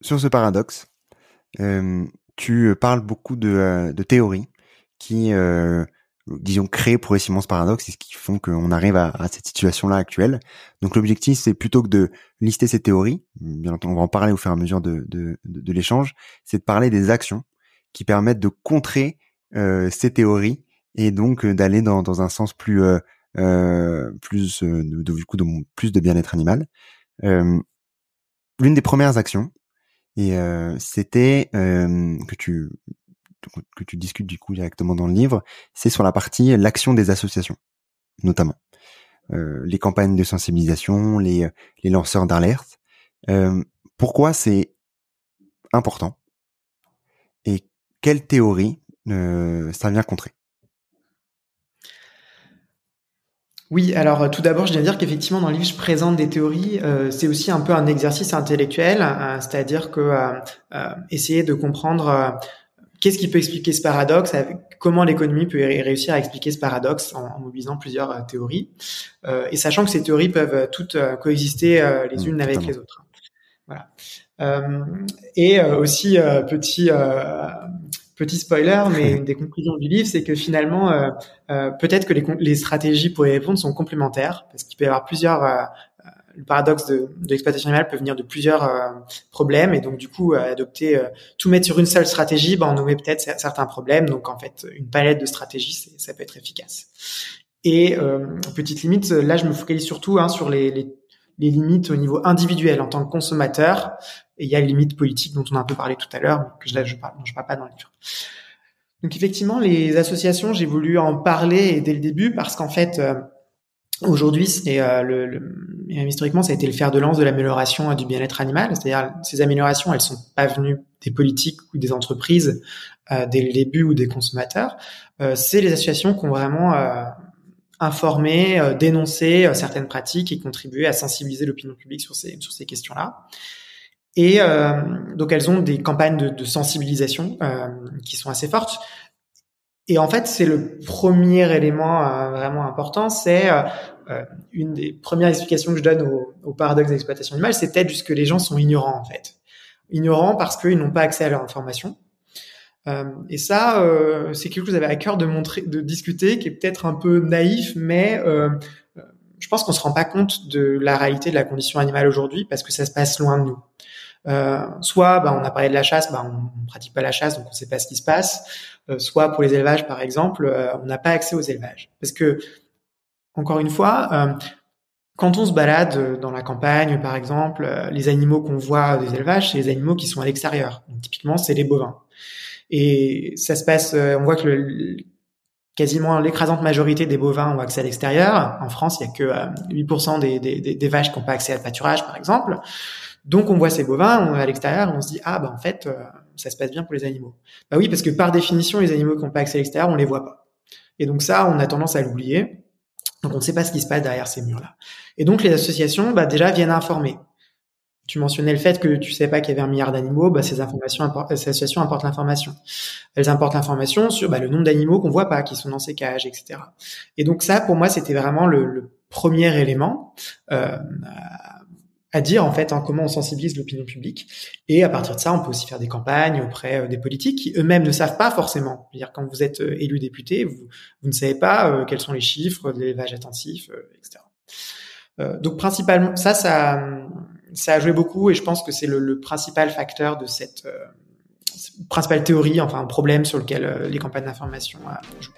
Sur ce paradoxe, euh, tu parles beaucoup de, euh, théories qui, euh, disons, créent progressivement ce paradoxe et ce qui font qu'on arrive à, cette situation-là actuelle. Donc l'objectif, c'est plutôt que de lister ces théories, bien entendu, on va en parler au fur et à mesure de, l'échange, c'est de parler des actions qui permettent de contrer euh, ces théories et donc euh, d'aller dans, un sens plus euh, euh plus de, du coup de plus de bien-être animal. Euh, L'une des premières actions, et c'était que tu que tu discutes du coup directement dans le livre, c'est sur la partie l'action des associations, notamment euh, les campagnes de sensibilisation, les les lanceurs d'alerte. Euh, pourquoi c'est important et quelle théorie euh, ça vient contrer? Oui, alors euh, tout d'abord, je viens dire qu'effectivement, dans le livre, je présente des théories. Euh, c'est aussi un peu un exercice intellectuel, euh, c'est-à-dire que euh, essayer de comprendre qu'est-ce qui peut expliquer ce paradoxe, comment l'économie peut réussir à expliquer ce paradoxe en, en mobilisant plusieurs théories, et sachant que ces théories peuvent toutes coexister les mmh, unes avec les autres. Voilà. et aussi petit petit spoiler, mais une des conclusions du livre, c'est que finalement, euh, euh, peut-être que les, les, stratégies pour y répondre sont complémentaires, parce qu'il peut y avoir plusieurs. Euh, euh le paradoxe de, de l'exploitation animale peut venir de plusieurs euh, problèmes, et donc du coup, adopter tout mettre sur une seule stratégie, ben, on met peut-être certains problèmes. Donc en fait, une palette de stratégies, ça peut être efficace. Et petite limite, là, je me focalise surtout hein, sur les, les les limites au niveau individuel en tant que consommateur, et il y a les limites politiques dont on a un peu parlé tout à l'heure, que je, je parle, dont je parle pas dans le livre. Donc effectivement, les associations, j'ai voulu en parler dès le début parce qu'en fait, euh, aujourd'hui, c'est euh, le, le, historiquement, ça a été le fer de lance de l'amélioration du bien-être animal. C'est-à-dire, ces améliorations, elles sont pas venues des politiques ou des entreprises euh, dès le début ou des consommateurs. Euh, c'est les associations qui ont vraiment euh, informé, dénoncé certaines pratiques et contribué à sensibiliser l'opinion publique sur ces sur ces questions-là. Et euh, donc elles ont des campagnes de, de sensibilisation euh, qui sont assez fortes. Et en fait, c'est le premier élément euh, vraiment important. C'est euh, euh, une des premières explications que je donne au, au paradoxe d'exploitation animale, c'est peut-être juste que les gens sont ignorants en fait, ignorants parce qu'ils n'ont pas accès à leur information. Et ça, c'est quelque chose que j'avais à cœur de montrer, de discuter, qui est peut-être un peu naïf, mais je pense qu'on se rend pas compte de la réalité de la condition animale aujourd'hui parce que ça se passe loin de nous. Euh, soit bah, on a parlé de la chasse, bah, on, ne pratique pas la chasse, donc on sait pas ce qui se passe. Euh, soit pour les élevages, par exemple, euh, on n'a pas accès aux élevages. Parce que, encore une fois, euh, quand on se balade dans la campagne, par exemple, les animaux qu'on voit des élevages, c'est les animaux qui sont à l'extérieur. typiquement, c'est les bovins. Et ça se passe, on voit que le, quasiment l'écrasante majorité des bovins ont accès à l'extérieur. En France, il y a que 8% des, des, des, vaches qui n'ont pas accès à le pâturage, par exemple. Donc on voit ces bovins on, à l'extérieur, on se dit ah bah en fait euh, ça se passe bien pour les animaux. Bah oui parce que par définition les animaux qui n'ont pas accès à l'extérieur on les voit pas. Et donc ça on a tendance à l'oublier. Donc on ne sait pas ce qui se passe derrière ces murs là. Et donc les associations bah déjà viennent informer. Tu mentionnais le fait que tu sais pas qu'il y avait un milliard d'animaux, bah ces informations, ces associations apportent l'information. Elles apportent l'information sur bah, le nombre d'animaux qu'on voit pas, qui sont dans ces cages, etc. Et donc ça, pour moi, c'était vraiment le, le, premier élément euh, à dire en fait hein, comment on sensibilise l'opinion publique et à partir de ça on peut aussi faire des campagnes auprès euh, des politiques qui eux-mêmes ne savent pas forcément dire quand vous êtes euh, élu député vous, ne savez pas euh, quels sont les chiffres de l'élevage intensif etc donc principalement ça ça ça a joué beaucoup et je pense que c'est le, principal facteur de cette euh, principale théorie, enfin un problème sur lequel euh, les campagnes d'information euh, jouent.